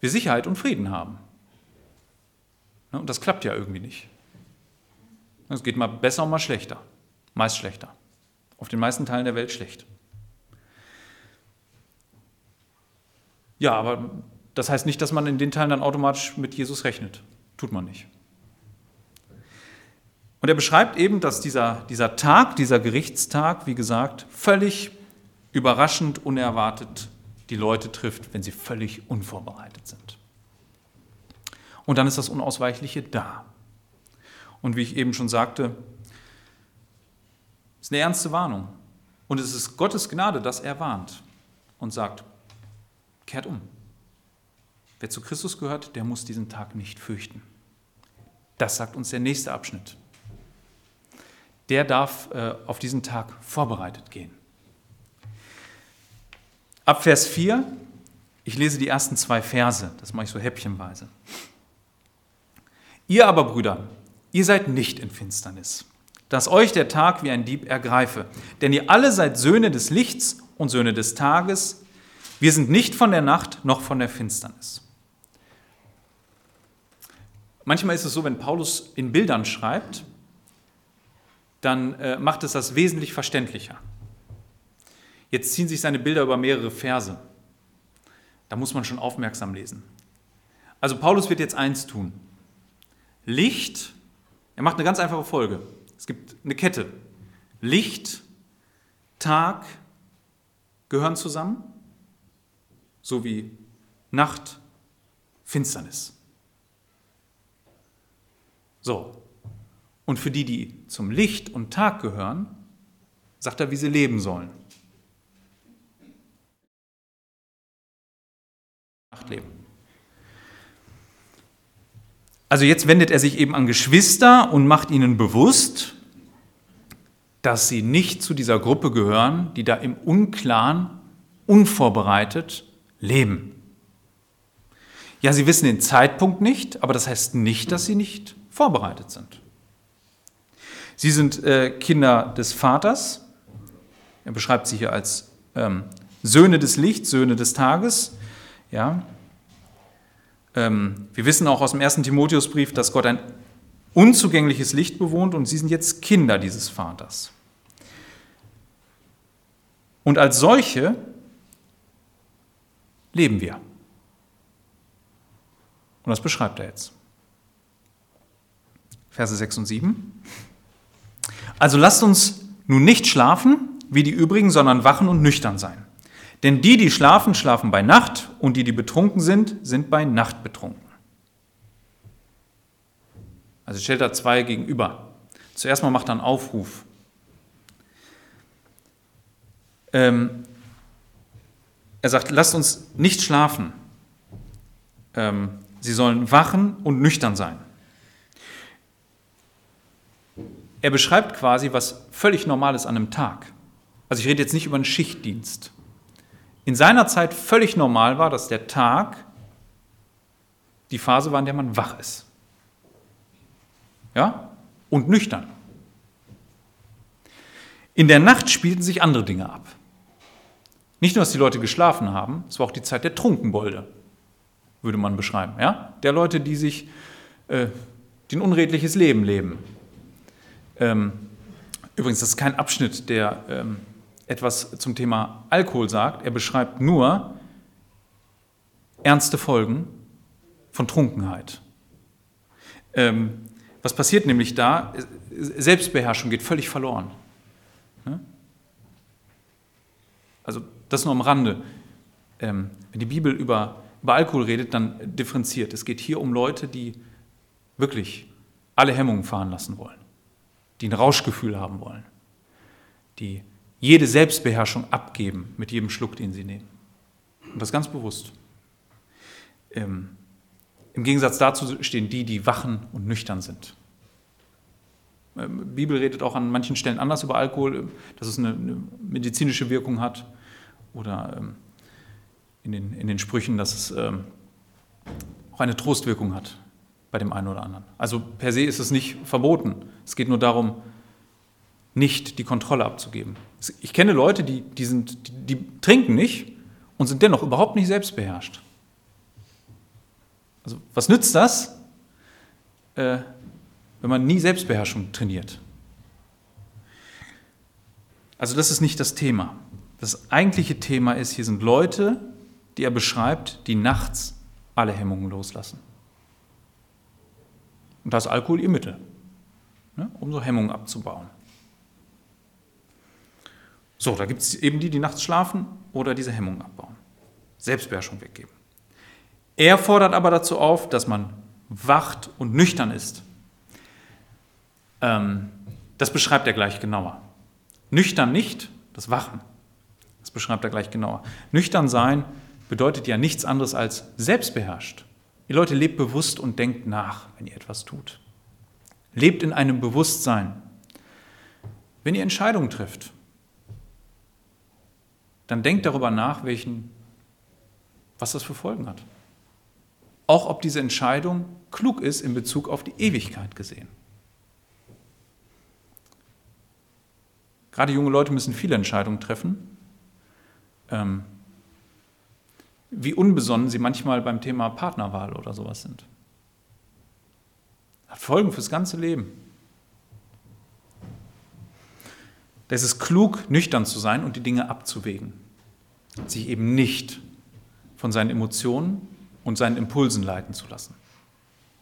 wir Sicherheit und Frieden haben. Ne, und das klappt ja irgendwie nicht. Es geht mal besser und mal schlechter. Meist schlechter. Auf den meisten Teilen der Welt schlecht. Ja, aber das heißt nicht, dass man in den Teilen dann automatisch mit Jesus rechnet. Tut man nicht. Und er beschreibt eben, dass dieser, dieser Tag, dieser Gerichtstag, wie gesagt, völlig überraschend, unerwartet die Leute trifft, wenn sie völlig unvorbereitet sind. Und dann ist das Unausweichliche da. Und wie ich eben schon sagte, ist eine ernste Warnung. Und es ist Gottes Gnade, dass er warnt und sagt, kehrt um. Wer zu Christus gehört, der muss diesen Tag nicht fürchten. Das sagt uns der nächste Abschnitt. Der darf äh, auf diesen Tag vorbereitet gehen. Ab Vers 4, ich lese die ersten zwei Verse, das mache ich so häppchenweise. Ihr aber, Brüder, ihr seid nicht in Finsternis, dass euch der Tag wie ein Dieb ergreife. Denn ihr alle seid Söhne des Lichts und Söhne des Tages. Wir sind nicht von der Nacht noch von der Finsternis. Manchmal ist es so, wenn Paulus in Bildern schreibt, dann äh, macht es das wesentlich verständlicher. Jetzt ziehen sich seine Bilder über mehrere Verse. Da muss man schon aufmerksam lesen. Also Paulus wird jetzt eins tun. Licht, er macht eine ganz einfache Folge. Es gibt eine Kette. Licht, Tag gehören zusammen, so wie Nacht, Finsternis. So. Und für die, die zum Licht und Tag gehören, sagt er, wie sie leben sollen. Leben. Also jetzt wendet er sich eben an Geschwister und macht ihnen bewusst, dass sie nicht zu dieser Gruppe gehören, die da im Unklaren, unvorbereitet leben. Ja, sie wissen den Zeitpunkt nicht, aber das heißt nicht, dass sie nicht vorbereitet sind. Sie sind äh, Kinder des Vaters. Er beschreibt sie hier als ähm, Söhne des Lichts, Söhne des Tages. Ja. Ähm, wir wissen auch aus dem ersten Timotheusbrief, dass Gott ein unzugängliches Licht bewohnt und sie sind jetzt Kinder dieses Vaters. Und als solche leben wir. Und das beschreibt er jetzt. Verse 6 und 7. Also lasst uns nun nicht schlafen wie die übrigen, sondern wachen und nüchtern sein. Denn die, die schlafen, schlafen bei Nacht und die, die betrunken sind, sind bei Nacht betrunken. Also stellt er zwei gegenüber. Zuerst mal macht er einen Aufruf. Ähm, er sagt, lasst uns nicht schlafen. Ähm, sie sollen wachen und nüchtern sein. Er beschreibt quasi, was völlig normal ist an einem Tag. Also ich rede jetzt nicht über einen Schichtdienst. In seiner Zeit völlig normal war, dass der Tag die Phase war, in der man wach ist. Ja? Und nüchtern. In der Nacht spielten sich andere Dinge ab. Nicht nur, dass die Leute geschlafen haben, es war auch die Zeit der Trunkenbolde, würde man beschreiben. Ja? Der Leute, die sich äh, ein unredliches Leben leben, ähm, übrigens, das ist kein Abschnitt, der ähm, etwas zum Thema Alkohol sagt. Er beschreibt nur ernste Folgen von Trunkenheit. Ähm, was passiert nämlich da? Selbstbeherrschung geht völlig verloren. Also das nur am Rande. Ähm, wenn die Bibel über, über Alkohol redet, dann differenziert. Es geht hier um Leute, die wirklich alle Hemmungen fahren lassen wollen die ein Rauschgefühl haben wollen, die jede Selbstbeherrschung abgeben mit jedem Schluck, den sie nehmen. Und das ganz bewusst. Ähm, Im Gegensatz dazu stehen die, die wachen und nüchtern sind. Ähm, die Bibel redet auch an manchen Stellen anders über Alkohol, dass es eine, eine medizinische Wirkung hat oder ähm, in, den, in den Sprüchen, dass es ähm, auch eine Trostwirkung hat bei dem einen oder anderen. Also per se ist es nicht verboten. Es geht nur darum, nicht die Kontrolle abzugeben. Ich kenne Leute, die, die, sind, die, die trinken nicht und sind dennoch überhaupt nicht selbstbeherrscht. Also was nützt das, äh, wenn man nie Selbstbeherrschung trainiert? Also das ist nicht das Thema. Das eigentliche Thema ist, hier sind Leute, die er beschreibt, die nachts alle Hemmungen loslassen. Und da ist Alkohol ihr Mittel, ne, um so Hemmungen abzubauen. So, da gibt es eben die, die nachts schlafen oder diese Hemmungen abbauen. Selbstbeherrschung weggeben. Er fordert aber dazu auf, dass man wacht und nüchtern ist. Ähm, das beschreibt er gleich genauer. Nüchtern nicht, das Wachen. Das beschreibt er gleich genauer. Nüchtern sein bedeutet ja nichts anderes als selbstbeherrscht. Ihr Leute, lebt bewusst und denkt nach, wenn ihr etwas tut. Lebt in einem Bewusstsein. Wenn ihr Entscheidungen trifft, dann denkt darüber nach, welchen, was das für Folgen hat. Auch ob diese Entscheidung klug ist in Bezug auf die Ewigkeit gesehen. Gerade junge Leute müssen viele Entscheidungen treffen. Ähm, wie unbesonnen sie manchmal beim Thema Partnerwahl oder sowas sind. Hat Folgen fürs ganze Leben. Da ist es klug, nüchtern zu sein und die Dinge abzuwägen. Sich eben nicht von seinen Emotionen und seinen Impulsen leiten zu lassen,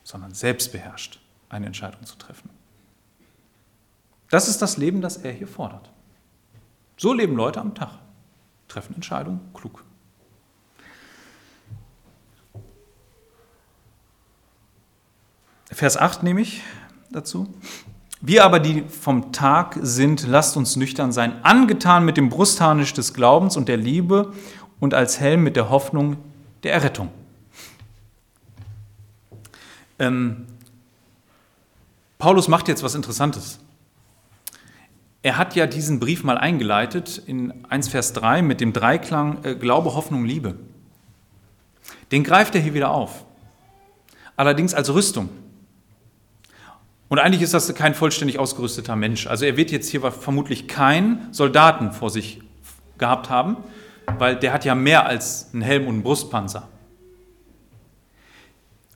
sondern selbstbeherrscht eine Entscheidung zu treffen. Das ist das Leben, das er hier fordert. So leben Leute am Tag, treffen Entscheidungen klug. Vers 8 nehme ich dazu. Wir aber, die vom Tag sind, lasst uns nüchtern sein, angetan mit dem Brustharnisch des Glaubens und der Liebe und als Helm mit der Hoffnung der Errettung. Ähm, Paulus macht jetzt was Interessantes. Er hat ja diesen Brief mal eingeleitet in 1 Vers 3 mit dem Dreiklang äh, Glaube, Hoffnung, Liebe. Den greift er hier wieder auf. allerdings als Rüstung. Und eigentlich ist das kein vollständig ausgerüsteter Mensch. Also er wird jetzt hier vermutlich keinen Soldaten vor sich gehabt haben, weil der hat ja mehr als einen Helm und einen Brustpanzer.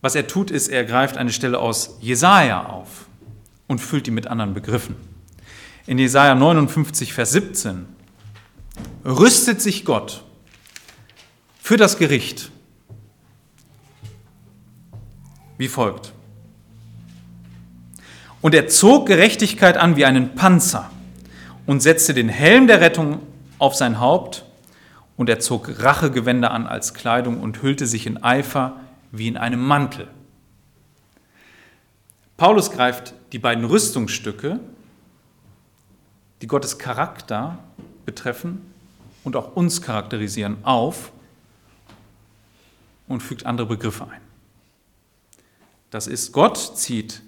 Was er tut, ist, er greift eine Stelle aus Jesaja auf und füllt die mit anderen Begriffen. In Jesaja 59, Vers 17 rüstet sich Gott für das Gericht wie folgt. Und er zog Gerechtigkeit an wie einen Panzer und setzte den Helm der Rettung auf sein Haupt und er zog Rachegewänder an als Kleidung und hüllte sich in Eifer wie in einem Mantel. Paulus greift die beiden Rüstungsstücke, die Gottes Charakter betreffen und auch uns charakterisieren, auf und fügt andere Begriffe ein. Das ist, Gott zieht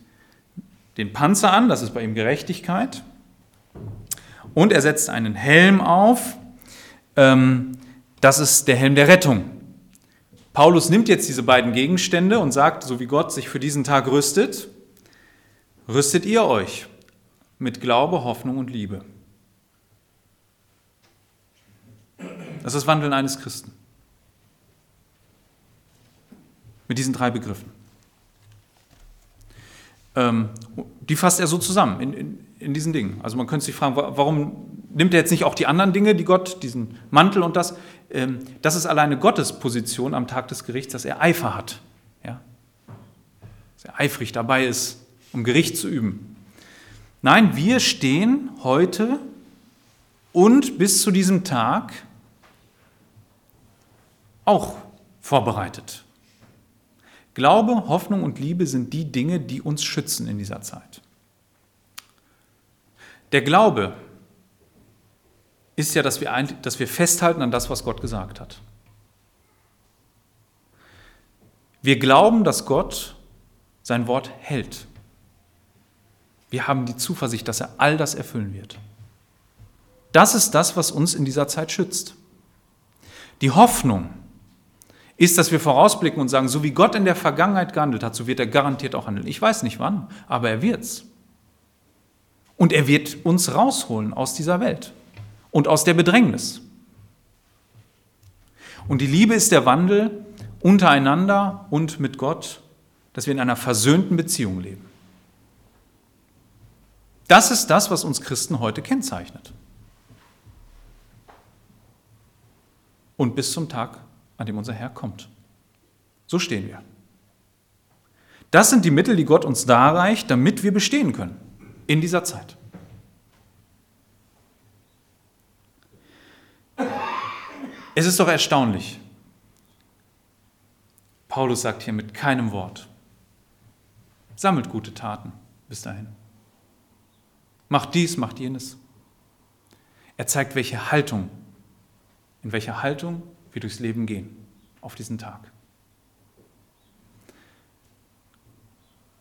den Panzer an, das ist bei ihm Gerechtigkeit, und er setzt einen Helm auf, ähm, das ist der Helm der Rettung. Paulus nimmt jetzt diese beiden Gegenstände und sagt, so wie Gott sich für diesen Tag rüstet, rüstet ihr euch mit Glaube, Hoffnung und Liebe. Das ist das Wandeln eines Christen. Mit diesen drei Begriffen. Ähm, die fasst er so zusammen in, in, in diesen Dingen. Also man könnte sich fragen, warum nimmt er jetzt nicht auch die anderen Dinge, die Gott, diesen Mantel und das? Ähm, das ist alleine Gottes Position am Tag des Gerichts, dass er Eifer hat. Ja? Dass er eifrig dabei ist, um Gericht zu üben. Nein, wir stehen heute und bis zu diesem Tag auch vorbereitet. Glaube, Hoffnung und Liebe sind die Dinge, die uns schützen in dieser Zeit. Der Glaube ist ja, dass wir, dass wir festhalten an das, was Gott gesagt hat. Wir glauben, dass Gott sein Wort hält. Wir haben die Zuversicht, dass er all das erfüllen wird. Das ist das, was uns in dieser Zeit schützt. Die Hoffnung ist, dass wir vorausblicken und sagen, so wie Gott in der Vergangenheit gehandelt hat, so wird er garantiert auch handeln. Ich weiß nicht wann, aber er wird's. Und er wird uns rausholen aus dieser Welt und aus der Bedrängnis. Und die Liebe ist der Wandel untereinander und mit Gott, dass wir in einer versöhnten Beziehung leben. Das ist das, was uns Christen heute kennzeichnet. Und bis zum Tag an dem unser Herr kommt. So stehen wir. Das sind die Mittel, die Gott uns darreicht, damit wir bestehen können in dieser Zeit. Es ist doch erstaunlich. Paulus sagt hier mit keinem Wort, sammelt gute Taten bis dahin. Macht dies, macht jenes. Er zeigt, welche Haltung, in welcher Haltung wir durchs Leben gehen auf diesen Tag.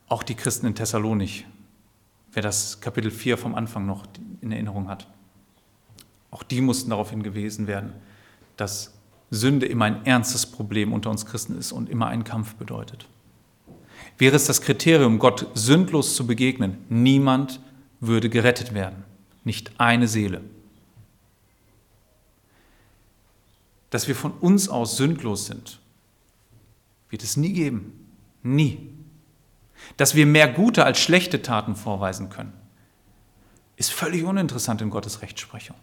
Auch die Christen in Thessalonich, wer das Kapitel 4 vom Anfang noch in Erinnerung hat, auch die mussten darauf hingewiesen werden, dass Sünde immer ein ernstes Problem unter uns Christen ist und immer einen Kampf bedeutet. Wäre es das Kriterium, Gott sündlos zu begegnen, niemand würde gerettet werden, nicht eine Seele. Dass wir von uns aus sündlos sind, wird es nie geben. Nie. Dass wir mehr gute als schlechte Taten vorweisen können, ist völlig uninteressant in Gottes Rechtsprechung.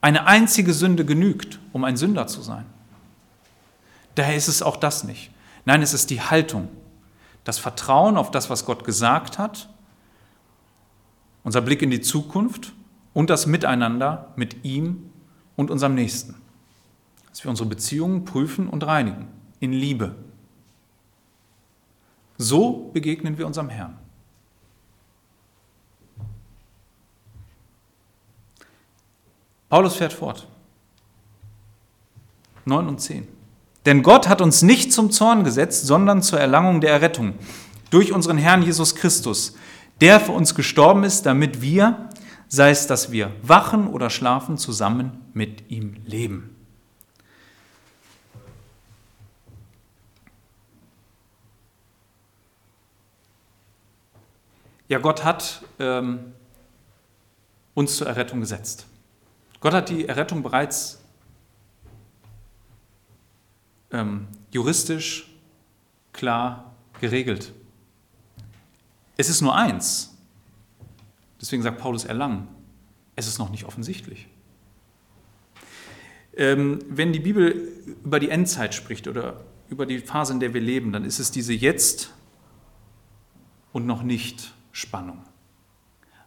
Eine einzige Sünde genügt, um ein Sünder zu sein. Daher ist es auch das nicht. Nein, es ist die Haltung, das Vertrauen auf das, was Gott gesagt hat, unser Blick in die Zukunft und das Miteinander mit ihm und unserem Nächsten dass wir unsere Beziehungen prüfen und reinigen in Liebe. So begegnen wir unserem Herrn. Paulus fährt fort. 9 und 10. Denn Gott hat uns nicht zum Zorn gesetzt, sondern zur Erlangung der Errettung durch unseren Herrn Jesus Christus, der für uns gestorben ist, damit wir, sei es, dass wir wachen oder schlafen, zusammen mit ihm leben. Ja, Gott hat ähm, uns zur Errettung gesetzt. Gott hat die Errettung bereits ähm, juristisch klar geregelt. Es ist nur eins. Deswegen sagt Paulus erlangen. Es ist noch nicht offensichtlich. Ähm, wenn die Bibel über die Endzeit spricht oder über die Phase, in der wir leben, dann ist es diese Jetzt und noch nicht Spannung.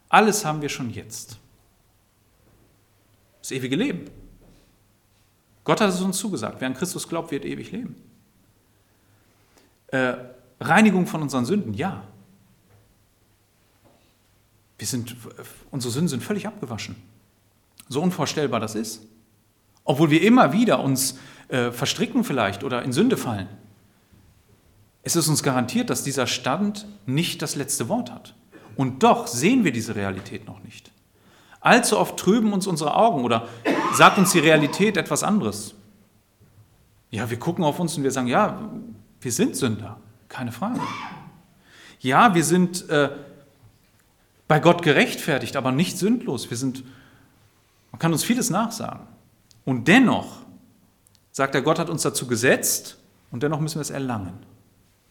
Alles haben wir schon jetzt. Das ewige Leben. Gott hat es uns zugesagt. Wer an Christus glaubt, wird ewig leben. Äh, Reinigung von unseren Sünden, ja. Wir sind, unsere Sünden sind völlig abgewaschen. So unvorstellbar das ist. Obwohl wir immer wieder uns äh, verstricken vielleicht oder in Sünde fallen. Es ist uns garantiert, dass dieser Stand nicht das letzte Wort hat. Und doch sehen wir diese Realität noch nicht. Allzu oft trüben uns unsere Augen oder sagt uns die Realität etwas anderes. Ja, wir gucken auf uns und wir sagen, ja, wir sind Sünder, keine Frage. Ja, wir sind äh, bei Gott gerechtfertigt, aber nicht sündlos. Wir sind, man kann uns vieles nachsagen. Und dennoch sagt er, Gott hat uns dazu gesetzt und dennoch müssen wir es erlangen.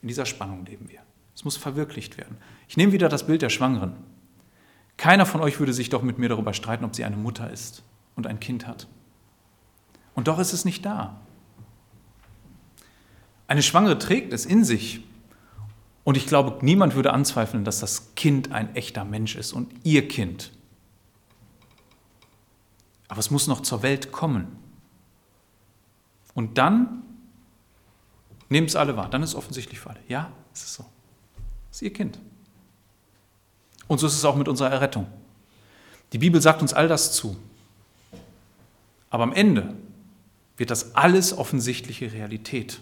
In dieser Spannung leben wir. Es muss verwirklicht werden. Ich nehme wieder das Bild der Schwangeren. Keiner von euch würde sich doch mit mir darüber streiten, ob sie eine Mutter ist und ein Kind hat. Und doch ist es nicht da. Eine Schwangere trägt es in sich. Und ich glaube, niemand würde anzweifeln, dass das Kind ein echter Mensch ist und ihr Kind. Aber es muss noch zur Welt kommen. Und dann nehmen es alle wahr. Dann ist es offensichtlich für alle. Ja, es ist so. Es ist ihr Kind. Und so ist es auch mit unserer Errettung. Die Bibel sagt uns all das zu. Aber am Ende wird das alles offensichtliche Realität.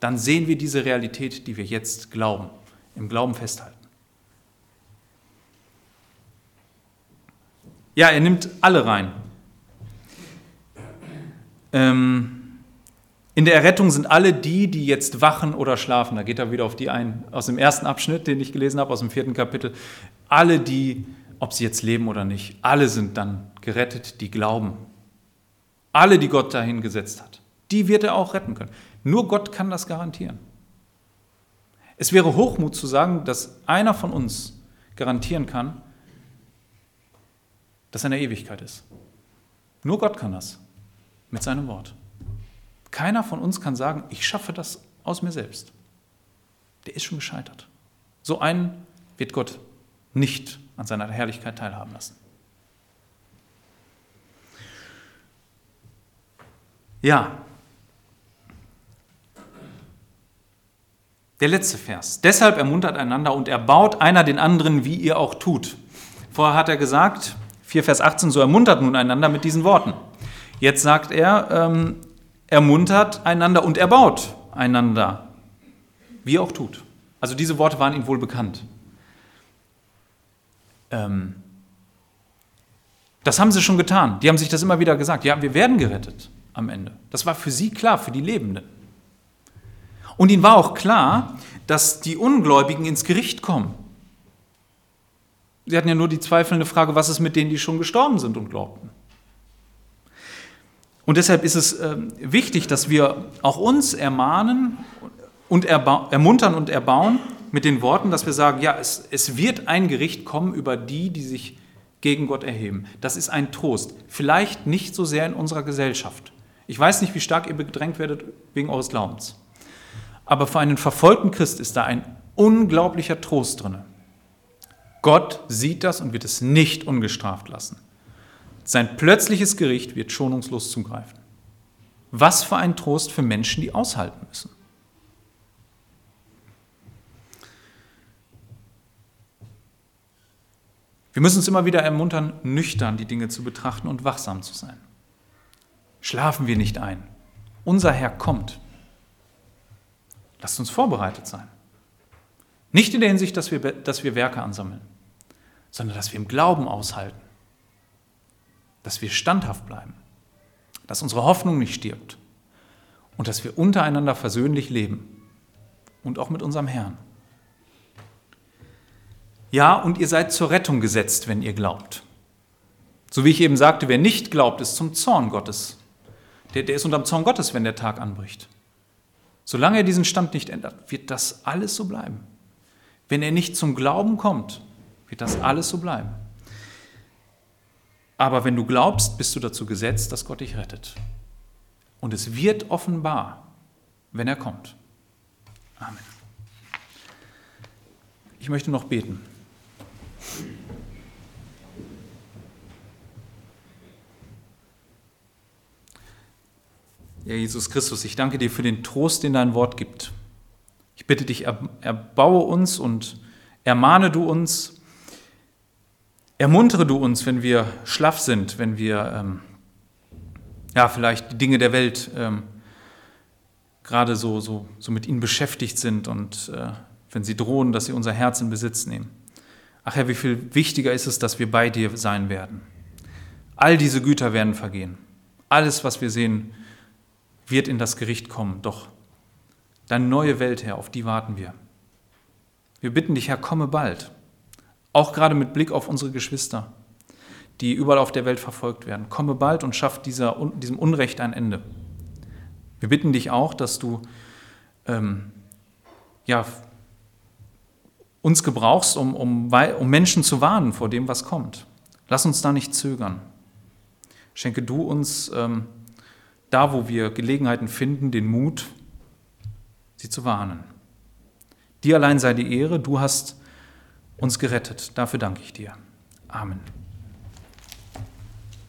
Dann sehen wir diese Realität, die wir jetzt glauben, im Glauben festhalten. Ja, er nimmt alle rein. Ähm, in der Errettung sind alle die, die jetzt wachen oder schlafen. Da geht er wieder auf die ein, aus dem ersten Abschnitt, den ich gelesen habe, aus dem vierten Kapitel. Alle die, ob sie jetzt leben oder nicht, alle sind dann gerettet, die glauben. Alle, die Gott dahin gesetzt hat. Die wird er auch retten können. Nur Gott kann das garantieren. Es wäre Hochmut zu sagen, dass einer von uns garantieren kann, dass er in der Ewigkeit ist. Nur Gott kann das mit seinem Wort. Keiner von uns kann sagen, ich schaffe das aus mir selbst. Der ist schon gescheitert. So einen wird Gott nicht an seiner Herrlichkeit teilhaben lassen. Ja. Der letzte Vers. Deshalb ermuntert einander und erbaut einer den anderen, wie ihr auch tut. Vorher hat er gesagt, 4 Vers 18, so ermuntert nun einander mit diesen Worten. Jetzt sagt er, ähm, ermuntert einander und erbaut einander, wie er auch tut. Also diese Worte waren ihm wohl bekannt. Ähm, das haben sie schon getan. Die haben sich das immer wieder gesagt. Ja, wir werden gerettet am Ende. Das war für sie klar, für die Lebenden. Und ihnen war auch klar, dass die Ungläubigen ins Gericht kommen. Sie hatten ja nur die zweifelnde Frage, was ist mit denen, die schon gestorben sind und glaubten. Und deshalb ist es äh, wichtig, dass wir auch uns ermahnen und ermuntern und erbauen mit den Worten, dass wir sagen, ja, es, es wird ein Gericht kommen über die, die sich gegen Gott erheben. Das ist ein Trost. Vielleicht nicht so sehr in unserer Gesellschaft. Ich weiß nicht, wie stark ihr bedrängt werdet wegen eures Glaubens. Aber für einen verfolgten Christ ist da ein unglaublicher Trost drin. Gott sieht das und wird es nicht ungestraft lassen. Sein plötzliches Gericht wird schonungslos zugreifen. Was für ein Trost für Menschen, die aushalten müssen. Wir müssen uns immer wieder ermuntern, nüchtern die Dinge zu betrachten und wachsam zu sein. Schlafen wir nicht ein. Unser Herr kommt. Lasst uns vorbereitet sein. Nicht in der Hinsicht, dass wir, dass wir Werke ansammeln, sondern dass wir im Glauben aushalten dass wir standhaft bleiben, dass unsere Hoffnung nicht stirbt und dass wir untereinander versöhnlich leben und auch mit unserem Herrn. Ja, und ihr seid zur Rettung gesetzt, wenn ihr glaubt. So wie ich eben sagte, wer nicht glaubt, ist zum Zorn Gottes. Der, der ist unterm Zorn Gottes, wenn der Tag anbricht. Solange er diesen Stand nicht ändert, wird das alles so bleiben. Wenn er nicht zum Glauben kommt, wird das alles so bleiben. Aber wenn du glaubst, bist du dazu gesetzt, dass Gott dich rettet. Und es wird offenbar, wenn er kommt. Amen. Ich möchte noch beten. Ja, Jesus Christus, ich danke dir für den Trost, den dein Wort gibt. Ich bitte dich, erbaue uns und ermahne du uns, ermuntere du uns, wenn wir schlaff sind, wenn wir ähm, ja, vielleicht die Dinge der Welt ähm, gerade so, so, so mit ihnen beschäftigt sind und äh, wenn sie drohen, dass sie unser Herz in Besitz nehmen. Ach Herr, wie viel wichtiger ist es, dass wir bei dir sein werden. All diese Güter werden vergehen. Alles, was wir sehen, wird in das Gericht kommen. Doch deine neue Welt, Herr, auf die warten wir. Wir bitten dich, Herr, komme bald. Auch gerade mit Blick auf unsere Geschwister, die überall auf der Welt verfolgt werden. Komme bald und schaff dieser, diesem Unrecht ein Ende. Wir bitten dich auch, dass du ähm, ja, uns gebrauchst, um, um, um Menschen zu warnen vor dem, was kommt. Lass uns da nicht zögern. Schenke du uns ähm, da, wo wir Gelegenheiten finden, den Mut, sie zu warnen. Dir allein sei die Ehre, du hast uns gerettet. Dafür danke ich dir. Amen.